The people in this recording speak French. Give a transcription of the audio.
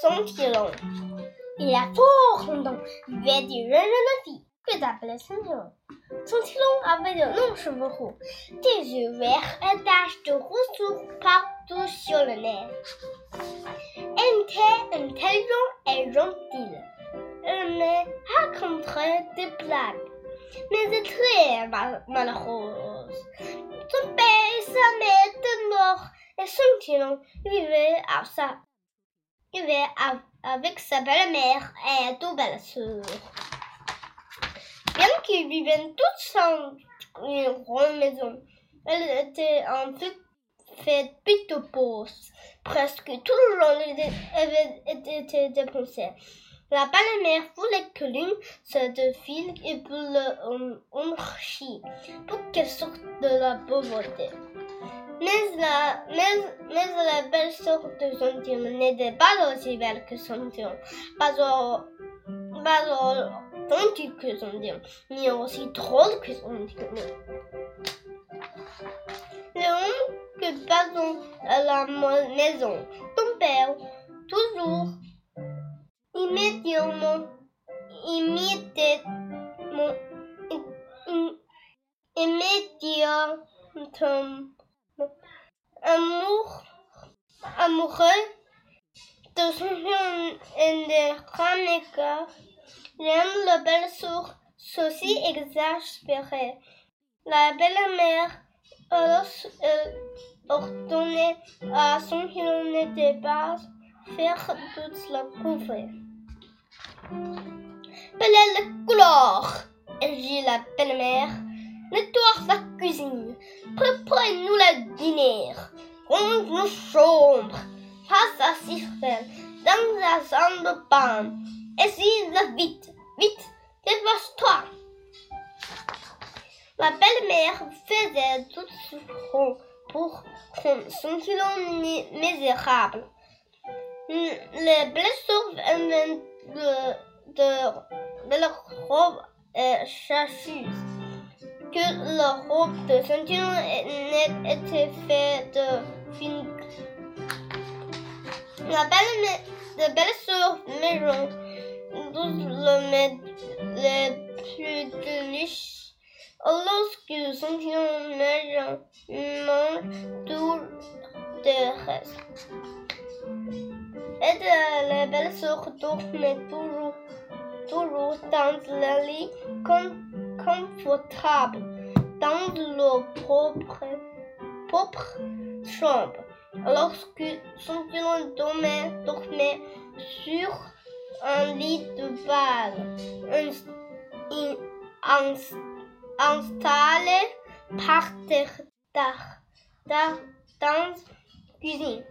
Sontilon. Il y a fort longtemps vivait une jeune fille que s'appelait Sontilon. Sontilon avait de cheveux roux, des yeux verts et taches de rousseur partout sur le nez. Elle était intelligente et gentille. Elle me raconterait des blagues, mais elle est très mal- malheureuse. Son père et sa mère étaient morts et vivait à sa vivait av- avec sa belle-mère et deux belles-sœurs. Bien qu'ils vivaient tous dans une grande maison, elle était en fait fait plutôt. Presque tout le long avait été dépensé. La belle-mère voulait que l'une de deux filles et pour l'enrichir, pour qu'elle sorte de la pauvreté. Mais la, mais, mais la belle sœur de Sontion n'était pas aussi belle que Sontion, pas, au, pas au gentille que Sontion, ni aussi drôle que Sontion. Le que passons à la maison, ton père, toujours immédiatement, immédiatement, im- immédiatement, amour, amoureux de son de Rameka, j'aime la belle soeur, ceci exaspéré. La belle-mère euh, ordonnait à son fils n'était pas faire toute la couvrir. Belle couleur, dit la belle-mère. Nettoie la cuisine. Préparez-nous le dîner. Range nos chambres. Passe à Cyril dans la salle de bain. Essayez-le vite, vite, dépêche-toi. La belle-mère faisait tout ce front pour son filon mi- misérable. Les blessures de, de, de robe et chassus. Que la robe de ceinture était faite de fine. La belle, la belle sœur maison, le met les plus délicieux. Lorsque son maison mange tout le reste. Et la belle sœur dormait toujours, toujours dans le lit com- confortable, dans leur propre, chambre. Lorsque son dormait, dormait sur un lit de balle, un- installé par terre dans la cuisine.